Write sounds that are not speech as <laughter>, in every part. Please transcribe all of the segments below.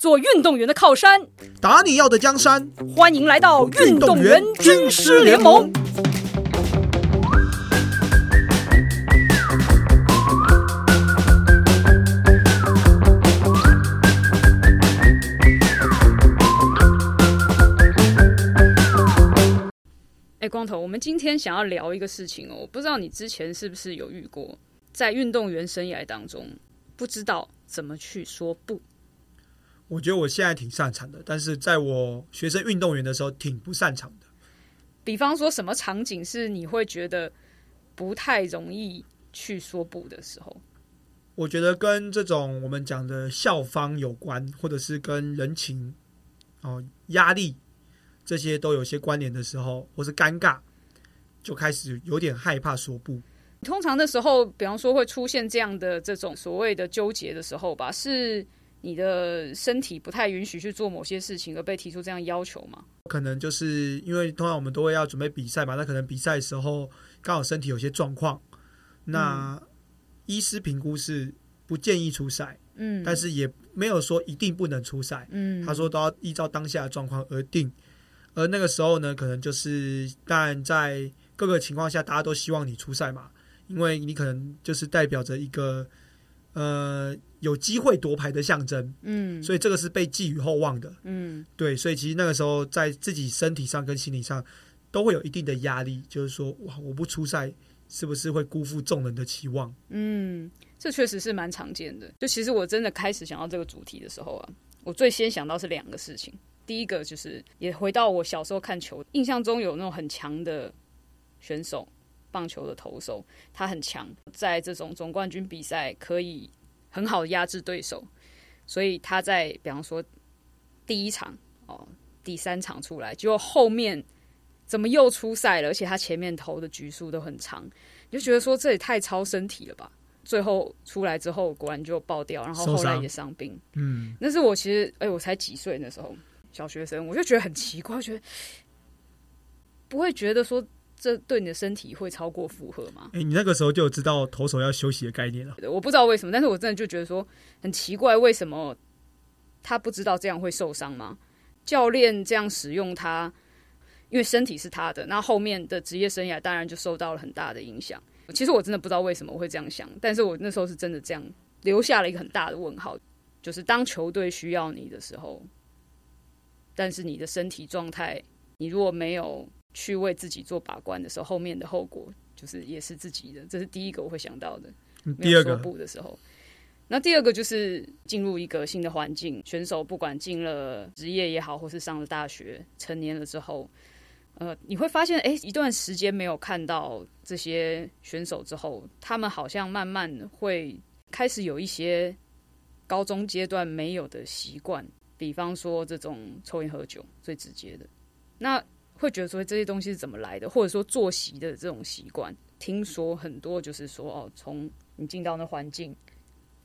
做运动员的靠山。打你要的江山，欢迎来到运动员军师联盟。哎，光头，我们今天想要聊一个事情哦，我不知道你之前是不是有遇过，在运动员生涯当中，不知道怎么去说不。我觉得我现在挺擅长的，但是在我学生运动员的时候挺不擅长的。比方说什么场景是你会觉得不太容易去说不的时候？我觉得跟这种我们讲的校方有关，或者是跟人情哦压力这些都有些关联的时候，或是尴尬，就开始有点害怕说不。通常的时候，比方说会出现这样的这种所谓的纠结的时候吧，是。你的身体不太允许去做某些事情，而被提出这样要求吗？可能就是因为通常我们都会要准备比赛嘛，那可能比赛的时候刚好身体有些状况，那医师评估是不建议出赛，嗯，但是也没有说一定不能出赛，嗯，他说都要依照当下的状况而定，而那个时候呢，可能就是当然在各个情况下，大家都希望你出赛嘛，因为你可能就是代表着一个。呃，有机会夺牌的象征，嗯，所以这个是被寄予厚望的，嗯，对，所以其实那个时候在自己身体上跟心理上都会有一定的压力，就是说，哇，我不出赛是不是会辜负众人的期望？嗯，这确实是蛮常见的。就其实我真的开始想到这个主题的时候啊，我最先想到是两个事情，第一个就是也回到我小时候看球，印象中有那种很强的选手。棒球的投手，他很强，在这种总冠军比赛可以很好的压制对手，所以他在比方说第一场哦，第三场出来，结果后面怎么又出赛了？而且他前面投的局数都很长，你就觉得说这也太超身体了吧？最后出来之后，果然就爆掉，然后后来也伤病。嗯，那是我其实哎，我才几岁那时候，小学生，我就觉得很奇怪，觉得不会觉得说。这对你的身体会超过负荷吗？哎，你那个时候就知道投手要休息的概念了。我不知道为什么，但是我真的就觉得说很奇怪，为什么他不知道这样会受伤吗？教练这样使用他，因为身体是他的，那后面的职业生涯当然就受到了很大的影响。其实我真的不知道为什么我会这样想，但是我那时候是真的这样留下了一个很大的问号，就是当球队需要你的时候，但是你的身体状态，你如果没有。去为自己做把关的时候，后面的后果就是也是自己的。这是第一个我会想到的。第二个不的时候，那第二个就是进入一个新的环境。选手不管进了职业也好，或是上了大学、成年了之后，呃，你会发现，哎，一段时间没有看到这些选手之后，他们好像慢慢会开始有一些高中阶段没有的习惯，比方说这种抽烟喝酒，最直接的那。会觉得说这些东西是怎么来的，或者说作息的这种习惯，听说很多就是说哦，从你进到那环境，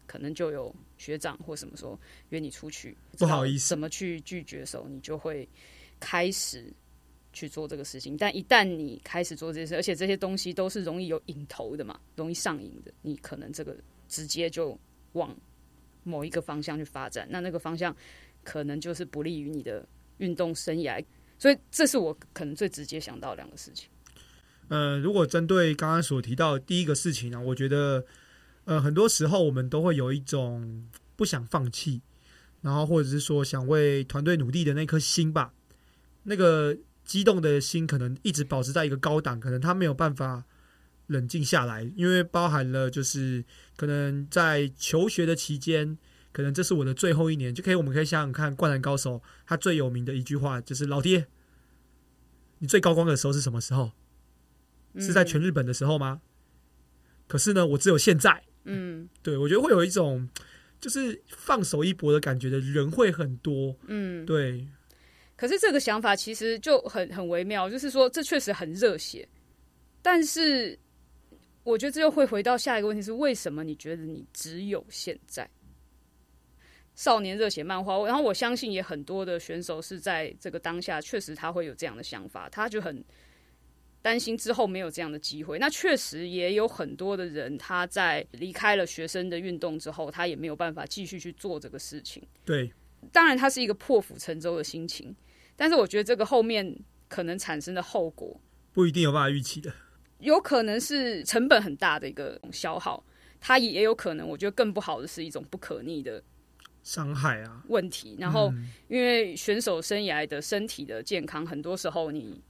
可能就有学长或什么说约你出去，不好意思，怎么去拒绝的时候，你就会开始去做这个事情。但一旦你开始做这些事，而且这些东西都是容易有瘾头的嘛，容易上瘾的，你可能这个直接就往某一个方向去发展，那那个方向可能就是不利于你的运动生涯。所以，这是我可能最直接想到两个事情。呃，如果针对刚刚所提到第一个事情呢，我觉得，呃，很多时候我们都会有一种不想放弃，然后或者是说想为团队努力的那颗心吧，那个激动的心可能一直保持在一个高档，可能他没有办法冷静下来，因为包含了就是可能在求学的期间。可能这是我的最后一年，就可以我们可以想想看，《灌篮高手》他最有名的一句话就是：“老爹，你最高光的时候是什么时候？是在全日本的时候吗？”可是呢，我只有现在。嗯，对，我觉得会有一种就是放手一搏的感觉的人会很多。嗯，对。可是这个想法其实就很很微妙，就是说这确实很热血，但是我觉得这又会回到下一个问题：是为什么你觉得你只有现在？少年热血漫画，然后我相信也很多的选手是在这个当下，确实他会有这样的想法，他就很担心之后没有这样的机会。那确实也有很多的人，他在离开了学生的运动之后，他也没有办法继续去做这个事情。对，当然他是一个破釜沉舟的心情，但是我觉得这个后面可能产生的后果不一定有办法预期的，有可能是成本很大的一个消耗，它也有可能，我觉得更不好的是一种不可逆的伤害啊。问题。然后，嗯因为选手生涯的身体的健康，很多时候你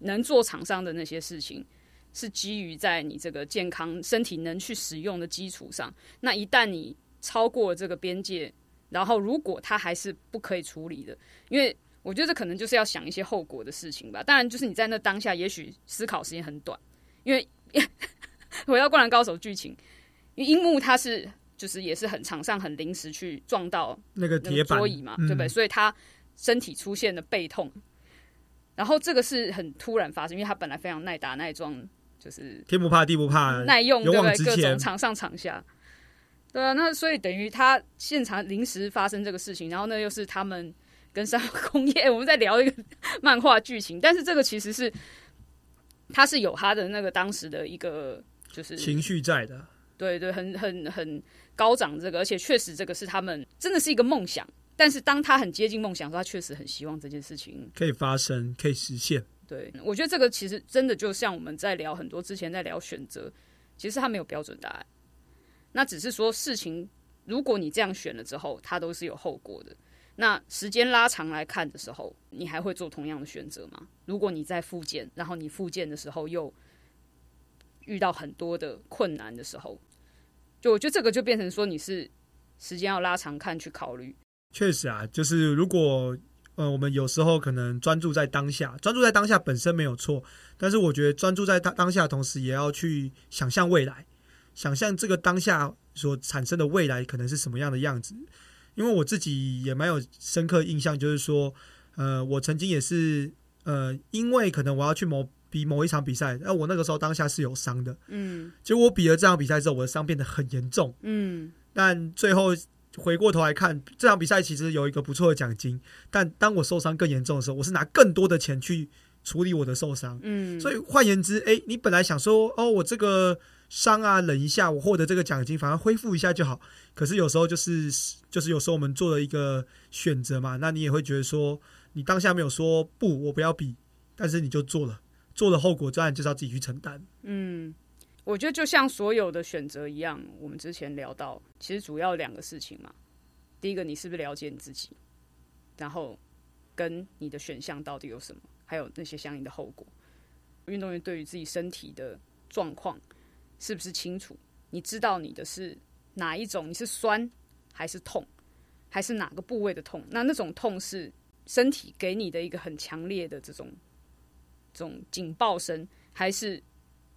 能做场上的那些事情，是基于在你这个健康身体能去使用的基础上。那一旦你超过这个边界，然后如果他还是不可以处理的，因为我觉得这可能就是要想一些后果的事情吧。当然，就是你在那当下，也许思考时间很短，因为 <laughs> 回到 <laughs>《灌篮高手》剧情，因为樱木他是就是也是很场上很临时去撞到那个铁板桌椅嘛，嗯对不对？所以他身体出现了背痛，然后这个是很突然发生，因为他本来非常耐打耐撞，就是天不怕地不怕，耐用，对不对？各种场上场下，对啊，那所以等于他现场临时发生这个事情，然后呢又是他们跟三洋工业我们在聊一个 <laughs> 漫画剧情，但是这个其实是他是有他的那个当时的一个就是情绪在的。对对，很很很高涨这个，而且确实这个是他们真的是一个梦想。但是当他很接近梦想的时候，他确实很希望这件事情。可以发生，可以实现。对我觉得这个其实真的就像我们在聊很多之前在聊选择，其实他没有标准答案。那只是说事情，如果你这样选了之后，它都是有后果的。那时间拉长来看的时候，你还会做同样的选择吗？如果你在复健，然后你复健的时候又遇到很多的困难的时候，就我觉得这个就变成说你是时间要拉长看去考虑。确实啊，就是如果呃，我们有时候可能专注在当下，专注在当下本身没有错，但是我觉得专注在当当下同时，也要去想象未来，想象这个当下所产生的未来可能是什么样的样子。因为我自己也蛮有深刻印象，就是说，呃，我曾经也是呃，因为可能我要去某比某一场比赛，那我那个时候当下是有伤的，嗯结果我比了这场比赛之后，我的伤变得很严重。嗯但最后回过头来看，这场比赛其实有一个不错的奖金，但当我受伤更严重的时候，我是拿更多的钱去处理我的受伤。嗯，所以换言之，诶，你本来想说，哦，我这个伤啊，忍一下，我获得这个奖金，反而恢复一下就好。可是有时候就是就是有时候我们做了一个选择嘛，那你也会觉得说，你当下没有说不，我不要比，但是你就做了，做的后果当然就是要自己去承担。嗯，我觉得就像所有的选择一样，我们之前聊到，其实主要两个事情嘛。第一个，你是不是了解你自己？然后跟你的选项到底有什么，还有那些相应的后果。运动员对于自己身体的状况是不是清楚？你知道你的是哪一种？你是酸还是痛，还是哪个部位的痛？那那种痛是身体给你的一个很强烈的这种这种警报声，还是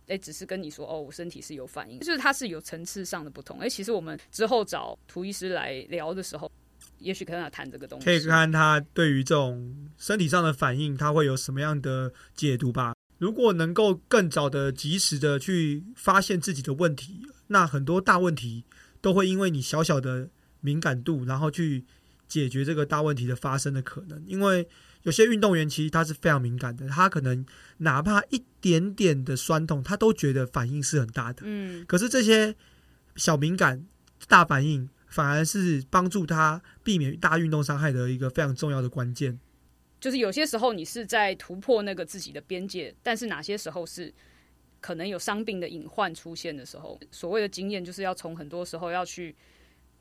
哎，只是跟你说哦，我身体是有反应，就是它是有层次上的不同。哎，其实我们之后找涂医师来聊的时候，也许可以跟他谈这个东西。可以看他对于这种身体上的反应，他会有什么样的解读吧。如果能够更早的、及时的去发现自己的问题，那很多大问题都会因为你小小的敏感度，然后去解决这个大问题的发生的可能。因为有些运动员其实他是非常敏感的，他可能哪怕一点点的酸痛，他都觉得反应是很大的。嗯可是这些小敏感、大反应，反而是帮助他避免大运动伤害的一个非常重要的关键。就是有些时候你是在突破那个自己的边界，但是哪些时候是可能有伤病的隐患出现的时候，所谓的经验就是要从很多时候要去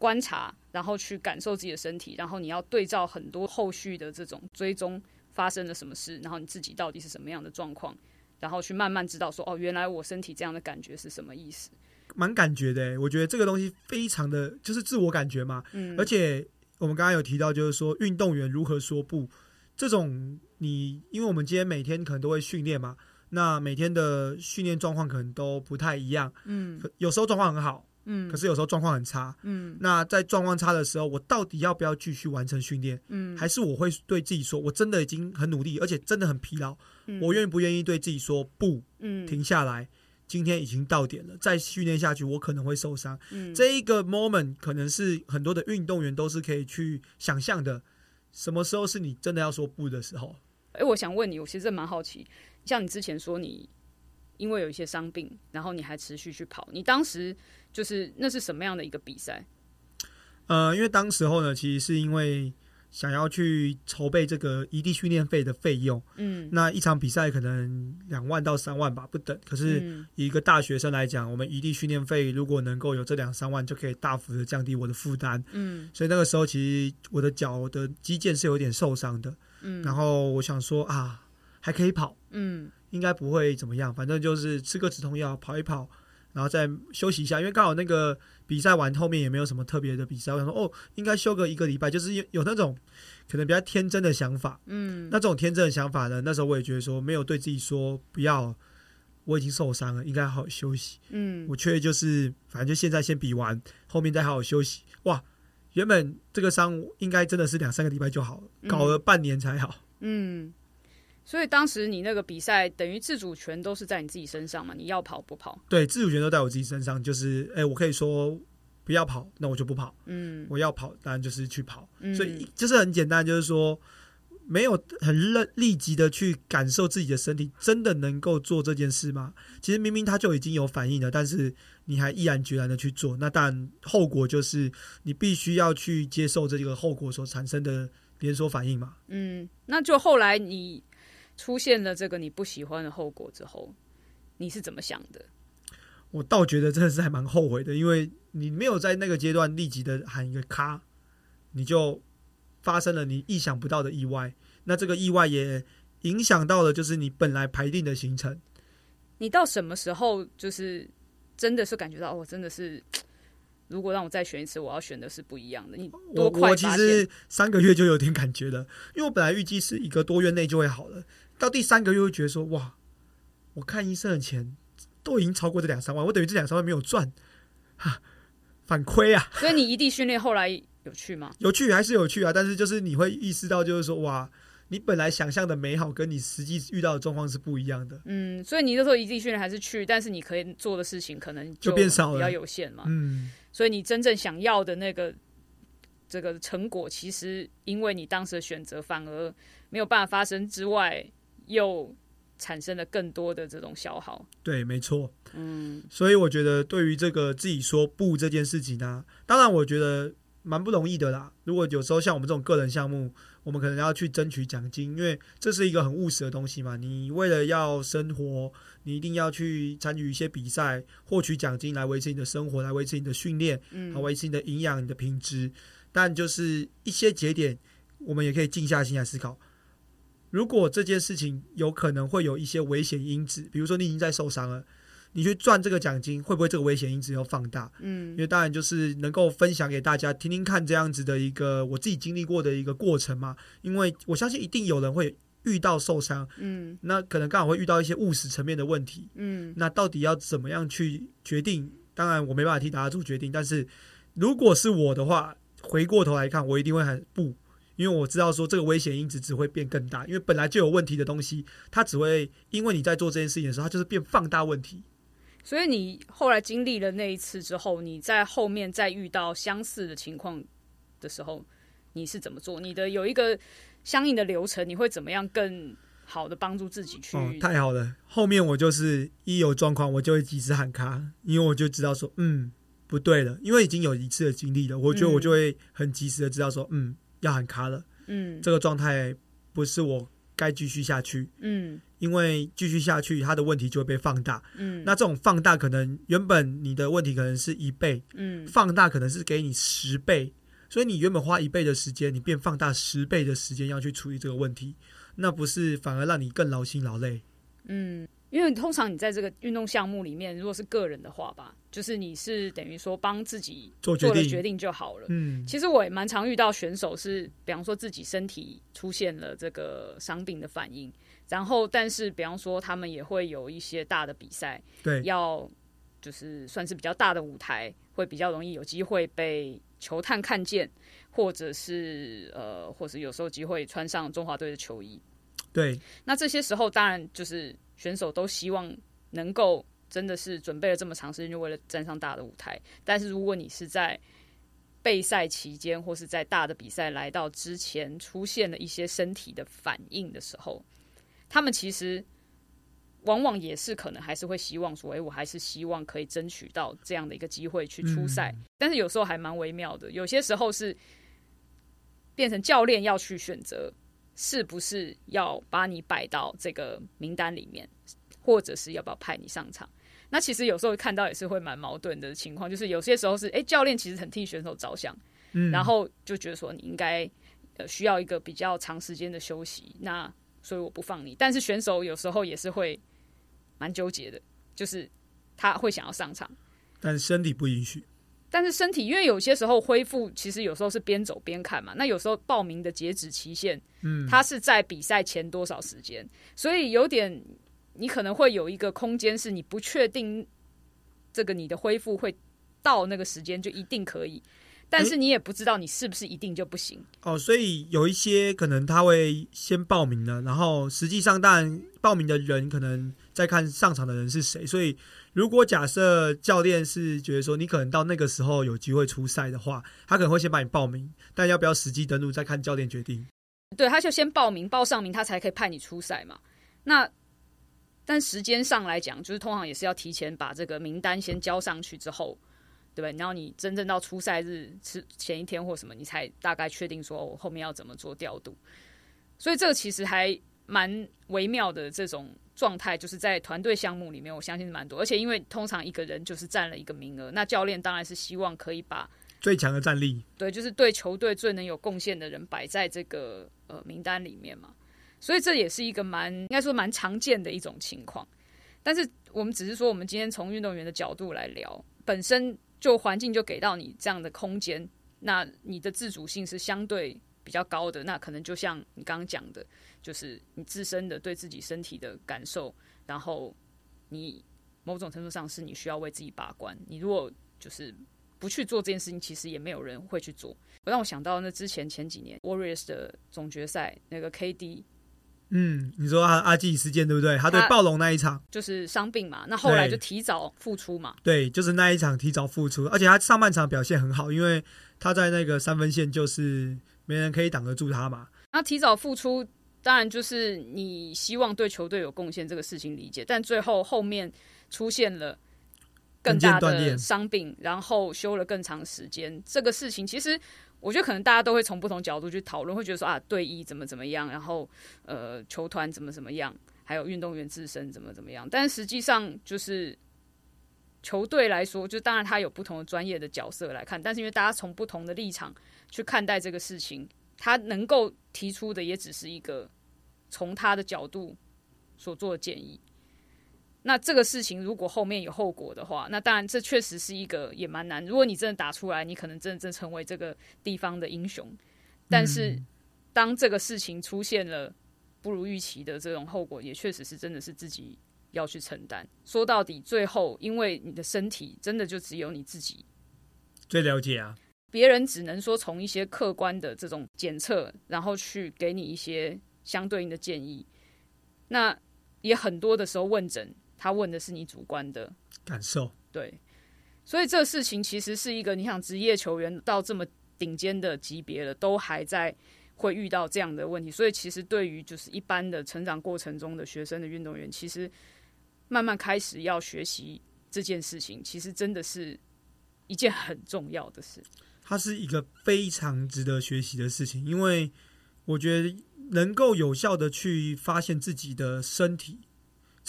观察，然后去感受自己的身体，然后你要对照很多后续的这种追踪发生了什么事，然后你自己到底是什么样的状况，然后去慢慢知道说哦，原来我身体这样的感觉是什么意思。蛮感觉的欸，我觉得这个东西非常的就是自我感觉嘛，嗯，而且我们刚刚有提到，就是说运动员如何说不，这种你因为我们今天每天可能都会训练嘛，那每天的训练状况可能都不太一样，嗯有时候状况很好，嗯可是有时候状况很差。嗯那在状况差的时候，我到底要不要继续完成训练？嗯，还是我会对自己说，我真的已经很努力，而且真的很疲劳，我愿不愿意对自己说不，嗯停下来？今天已经到点了，再训练下去，我可能会受伤。嗯这一个 moment 可能是很多的运动员都是可以去想象的。什么时候是你真的要说不的时候？哎、我想问你，我其实蛮好奇，像你之前说你因为有一些伤病，然后你还持续去跑，你当时就是那是什么样的一个比赛？呃，因为当时候呢，其实是因为想要去筹备这个异地训练费的费用。嗯，那一场比赛可能两万到三万吧，不等。可是一个大学生来讲，我们异地训练费如果能够有这两三万，就可以大幅的降低我的负担。嗯所以那个时候其实我的脚的肌腱是有点受伤的。嗯，然后我想说啊，还可以跑，嗯应该不会怎么样，反正就是吃个止痛药，跑一跑，然后再休息一下。因为刚好那个比赛完后面也没有什么特别的比赛，我想说哦，应该休个一个礼拜，就是有有那种可能比较天真的想法。嗯那这种天真的想法呢，那时候我也觉得说没有对自己说不要，我已经受伤了，应该好好休息。嗯我却就是反正就现在先比完，后面再好好休息。哇，原本这个伤应该真的是两三个礼拜就好了，搞了半年才好。嗯，所以当时你那个比赛等于自主权都是在你自己身上嘛，你要跑不跑？对，自主权都在我自己身上，就是哎、我可以说不要跑，那我就不跑；嗯我要跑，当然就是去跑。嗯，所以就是很简单，就是说没有很立立即的去感受自己的身体，真的能够做这件事吗？其实明明他就已经有反应了，但是你还毅然决然的去做，那当然后果就是你必须要去接受这个后果所产生的连锁反应嘛。嗯，那就后来你出现了这个你不喜欢的后果之后，你是怎么想的？我倒觉得真的是还蛮后悔的，因为你没有在那个阶段立即的喊一个咔，你就发生了你意想不到的意外。那这个意外也影响到了就是你本来排定的行程。你到什么时候就是真的是感觉到，哦，真的是，如果让我再选一次，我要选的是不一样的。你我多快我其？实三个月就有点感觉了，因为我本来预计是一个多月内就会好了，到第三个月会觉得说哇，我看医生的钱都已经超过这两三万，我等于这两三万没有赚，哈，反亏啊！<laughs> 所以你异地训练后来有去吗？<laughs> 有去还是有去啊，但是就是你会意识到，就是说哇，你本来想象的美好跟你实际遇到的状况是不一样的。嗯，所以你那时候异地训练还是去，但是你可以做的事情可能就变少了比较有限嘛。嗯，所以你真正想要的那个这个成果，其实因为你当时的选择反而没有办法发生之外，又产生了更多的这种消耗。对，没错。嗯所以我觉得对于这个自己说不这件事情呢、当然我觉得蛮不容易的啦。如果有时候像我们这种个人项目，我们可能要去争取奖金，因为这是一个很务实的东西嘛。你为了要生活，你一定要去参与一些比赛，获取奖金来维持你的生活，来维持你的训练，嗯来维持你的营养、你的品质。但就是一些节点，我们也可以静下心来思考。如果这件事情有可能会有一些危险因子，比如说你已经在受伤了，你去赚这个奖金，会不会这个危险因子要放大？嗯因为当然就是能够分享给大家听听看这样子的一个我自己经历过的一个过程嘛。因为我相信一定有人会遇到受伤，嗯那可能刚好会遇到一些务实层面的问题。嗯那到底要怎么样去决定？当然我没办法替大家做决定，但是如果是我的话，回过头来看，我一定会很不。因为我知道说这个危险因子只会变更大，因为本来就有问题的东西，它只会因为你在做这件事情的时候，它就是变放大问题。所以你后来经历了那一次之后，你在后面再遇到相似的情况的时候，你是怎么做？你的有一个相应的流程，你会怎么样更好的帮助自己去？哦，太好了！后面我就是一有状况，我就会及时喊卡，因为我就知道说，嗯，不对了，因为已经有一次的经历了，我觉得嗯我就会很及时的知道说，嗯，要喊卡了，嗯。这个状态不是我该继续下去，嗯。因为继续下去，他的问题就会被放大。嗯。那这种放大可能原本你的问题可能是一倍，嗯。放大可能是给你十倍，所以你原本花一倍的时间，你变放大十倍的时间要去处理这个问题，那不是反而让你更劳心劳累？嗯，因为通常你在这个运动项目里面，如果是个人的话吧，就是你是等于说帮自己做了决定就好了。嗯，其实我也蛮常遇到选手是，比方说自己身体出现了这个伤病的反应，然后但是比方说他们也会有一些大的比赛，对，要就是算是比较大的舞台，会比较容易有机会被球探看见，或者是呃，或者有时候机会穿上中华队的球衣。对，那这些时候，当然就是选手都希望能够真的是准备了这么长时间，就为了站上大的舞台。但是如果你是在备赛期间，或是在大的比赛来到之前，出现了一些身体的反应的时候，他们其实往往也是可能还是会希望说，诶，我还是希望可以争取到这样的一个机会去出赛。但是有时候还蛮微妙的，有些时候是。变成教练要去选择是不是要把你摆到这个名单里面，或者是要不要派你上场。那其实有时候看到也是会蛮矛盾的情况，就是有些时候是哎，教练其实很替选手着想，嗯，然后就觉得说你应该呃需要一个比较长时间的休息，那所以我不放你。但是选手有时候也是会蛮纠结的，就是他会想要上场，但身体不允许。但是身体因为有些时候恢复，其实有时候是边走边看嘛。那有时候报名的截止期限，嗯，它是在比赛前多少时间，所以有点。你可能会有一个空间，是你不确定这个你的恢复会到那个时间就一定可以，但是你也不知道你是不是一定就不行。哦，所以有一些可能他会先报名了，然后实际上当然报名的人可能在看上场的人是谁。所以如果假设教练是觉得说你可能到那个时候有机会出赛的话，他可能会先把你报名，但要不要实际登录再看教练决定。对，他就先报名报上名，他才可以派你出赛嘛。那但时间上来讲，就是通常也是要提前把这个名单先交上去之后，对不对？然后你真正到出赛日是前一天或什么，你才大概确定说我后面要怎么做调度。所以这个其实还蛮微妙的这种状态，就是在团队项目里面，我相信是蛮多。而且因为通常一个人就是占了一个名额，那教练当然是希望可以把最强的战力，对，就是对球队最能有贡献的人摆在这个呃名单里面嘛。所以这也是一个蛮应该说蛮常见的一种情况，但是我们只是说，我们今天从运动员的角度来聊，本身就环境就给到你这样的空间，那你的自主性是相对比较高的，那可能就像你刚刚讲的，就是你自身的对自己身体的感受，然后你某种程度上是你需要为自己把关。你如果就是不去做这件事情，其实也没有人会去做。我让我想到那之前前几年 Warriors 的总决赛那个 KD。嗯，你说阿阿基事件对不对？他对暴龙那一场就是伤病嘛，那后来就提早复出嘛。对，就是那一场提早复出，而且他上半场表现很好，因为他在那个三分线就是没人可以挡得住他嘛。那提早复出，当然就是你希望对球队有贡献这个事情理解，但最后后面出现了更大的伤病，然后休了更长时间，这个事情其实。我觉得可能大家都会从不同角度去讨论，会觉得说啊，队医怎么怎么样，然后呃，球团怎么怎么样，还有运动员自身怎么怎么样。但实际上，就是球队来说，就当然他有不同的专业的角色来看，但是因为大家从不同的立场去看待这个事情，他能够提出的也只是一个从他的角度所做的建议。那这个事情如果后面有后果的话，那当然这确实是一个也蛮难。如果你真的打出来，你可能真的真成为这个地方的英雄。但是当这个事情出现了不如预期的这种后果，也确实是真的是自己要去承担。说到底，最后因为你的身体真的就只有你自己最了解啊，别人只能说从一些客观的这种检测，然后去给你一些相对应的建议。那也很多的时候问诊。他问的是你主观的感受，对，所以这事情其实是一个，你想职业球员到这么顶尖的级别了，都还在会遇到这样的问题，所以其实对于就是一般的成长过程中的学生的运动员，其实慢慢开始要学习这件事情，其实真的是一件很重要的事。它是一个非常值得学习的事情，因为我觉得能够有效的去发现自己的身体。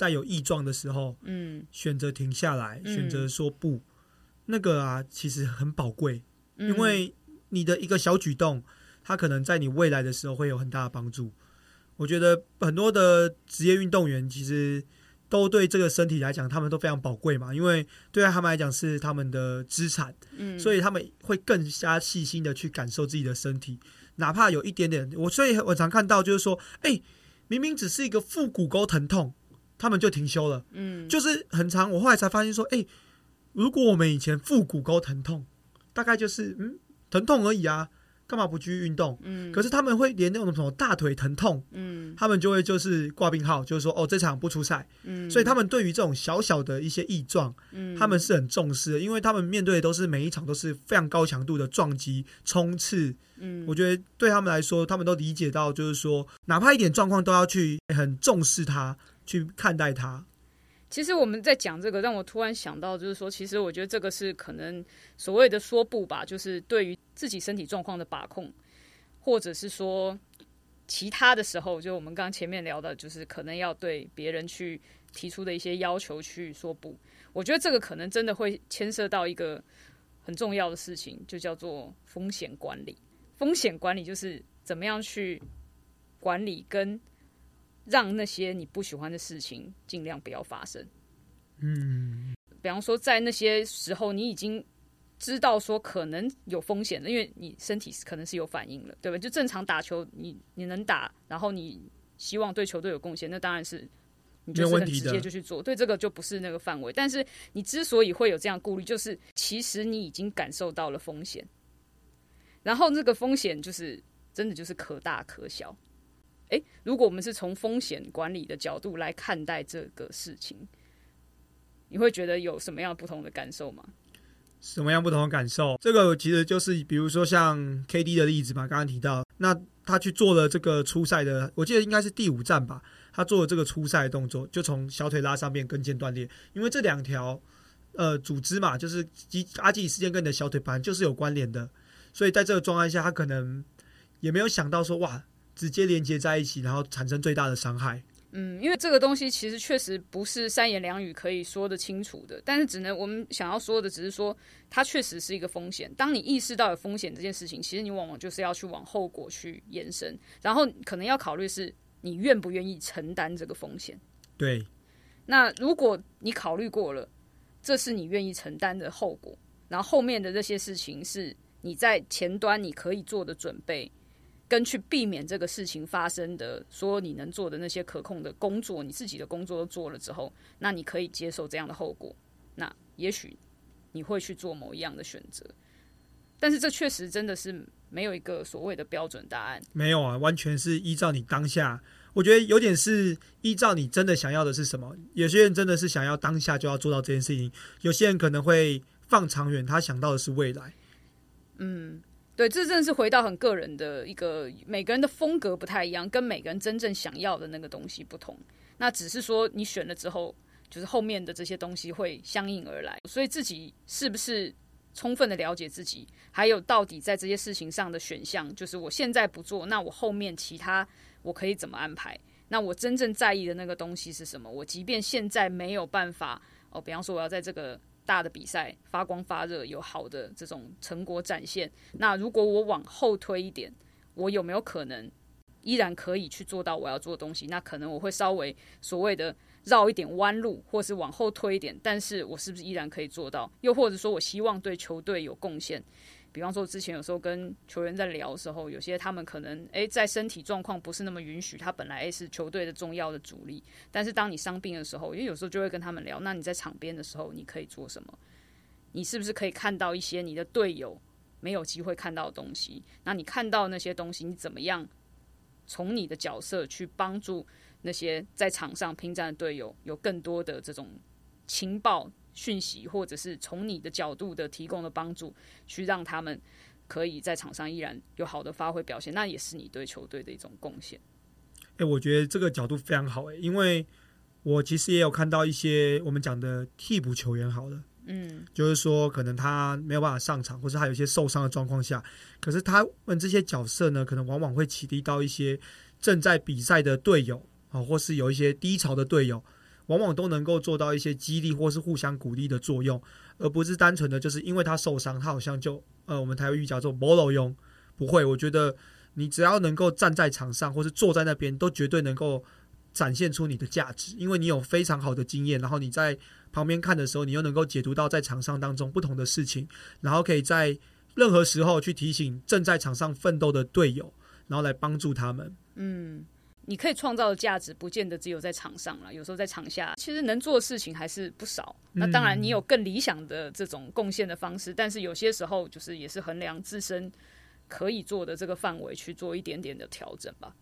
在有异状的时候，嗯，选择停下来，选择说不，那个啊，其实很宝贵，因为你的一个小举动，它可能在你未来的时候会有很大的帮助。我觉得很多的职业运动员其实都对这个身体来讲，他们都非常宝贵嘛，因为对他们来讲是他们的资产，嗯，所以他们会更加细心的去感受自己的身体，哪怕有一点点，我所以我常看到就是说，哎，明明只是一个腹股沟疼痛。他们就停休了，嗯，就是很长。我后来才发现说，哎，如果我们以前腹股沟疼痛，大概就是嗯疼痛而已啊，干嘛不继续运动？嗯，可是他们会连那种什么大腿疼痛，嗯，他们就会就是挂病号，就是说哦这场不出赛，嗯，所以他们对于这种小小的一些异状，嗯，他们是很重视的，因为他们面对的都是每一场都是非常高强度的撞击冲刺，嗯，我觉得对他们来说，他们都理解到，就是说哪怕一点状况都要去很重视它。去看待它。其实我们在讲这个，让我突然想到，就是说，其实我觉得这个是可能所谓的说不吧，就是对于自己身体状况的把控。或者是说其他的时候，就我们刚前面聊的，就是可能要对别人去提出的一些要求去说不。我觉得这个可能真的会牵涉到一个很重要的事情，就叫做风险管理。风险管理就是怎么样去管理跟让那些你不喜欢的事情尽量不要发生。嗯，比方说，在那些时候，你已经知道说可能有风险了，因为你身体可能是有反应了，对吧？就正常打球，你你能打，然后你希望对球队有贡献，那当然是你就是很直接就去做。对这个就不是那个范围。但是你之所以会有这样顾虑，就是其实你已经感受到了风险，然后那个风险就是真的就是可大可小。诶，如果我们是从风险管理的角度来看待这个事情。你会觉得有什么样不同的感受吗？什么样不同的感受？这个其实就是，比如说像 KD 的例子嘛，刚刚提到，那他去做了这个初赛的，我记得应该是第五站吧，他做了这个初赛动作，就从小腿拉上面跟腱断裂，因为这两条呃组织嘛，就是肌阿基里斯腱跟你的小腿盘就是有关联的，所以在这个状态下，他可能也没有想到说哇，直接连接在一起，然后产生最大的伤害。嗯，因为这个东西其实确实不是三言两语可以说得清楚的，但是只能我们想要说的只是说，它确实是一个风险。当你意识到有风险这件事情，其实你往往就是要去往后果去延伸，然后可能要考虑是你愿不愿意承担这个风险。对。那如果你考虑过了，这是你愿意承担的后果，然后后面的这些事情是你在前端你可以做的准备。跟去避免这个事情发生的，说你能做的那些可控的工作，你自己的工作都做了之后，那你可以接受这样的后果。那也许你会去做某一样的选择，但是这确实真的是没有一个所谓的标准答案。没有啊，完全是依照你当下。我觉得有点是依照你真的想要的是什么。有些人真的是想要当下就要做到这件事情，有些人可能会放长远，他想到的是未来。嗯。对，这真的是回到很个人的一个，每个人的风格不太一样，跟每个人真正想要的那个东西不同。那只是说你选了之后，就是后面的这些东西会相应而来。所以自己是不是充分的了解自己，还有到底在这些事情上的选项，就是我现在不做，那我后面其他我可以怎么安排？那我真正在意的那个东西是什么？我即便现在没有办法，哦，比方说我要在这个。大的比赛发光发热，有好的这种成果展现。那如果我往后推一点，我有没有可能依然可以去做到我要做的东西？那可能我会稍微所谓的绕一点弯路，或是往后推一点。但是我是不是依然可以做到？又或者说我希望对球队有贡献？比方说，之前有时候跟球员在聊的时候，有些他们可能诶在身体状况不是那么允许，他本来诶是球队的重要的主力，但是当你伤病的时候，因为有时候就会跟他们聊，那你在场边的时候，你可以做什么？你是不是可以看到一些你的队友没有机会看到的东西？那你看到那些东西，你怎么样从你的角色去帮助那些在场上拼战的队友有更多的这种情报？讯息，或者是从你的角度的提供的帮助，去让他们可以在场上依然有好的发挥表现，那也是你对球队的一种贡献。哎，我觉得这个角度非常好哎，因为我其实也有看到一些我们讲的替补球员，好了，嗯，就是说可能他没有办法上场，或是他有一些受伤的状况下，可是他们这些角色呢，可能往往会启迪到一些正在比赛的队友啊，或是有一些低潮的队友。往往都能够做到一些激励或是互相鼓励的作用，而不是单纯的就是因为他受伤，他好像就呃，我们台湾语叫做“某老用”，不会。我觉得你只要能够站在场上或是坐在那边，都绝对能够展现出你的价值，因为你有非常好的经验。然后你在旁边看的时候，你又能够解读到在场上当中不同的事情，然后可以在任何时候去提醒正在场上奋斗的队友，然后来帮助他们。嗯。你可以创造的价值，不见得只有在场上了，有时候在场下，其实能做的事情还是不少。那当然，你有更理想的这种贡献的方式，但是有些时候就是也是衡量自身可以做的这个范围去做一点点的调整吧。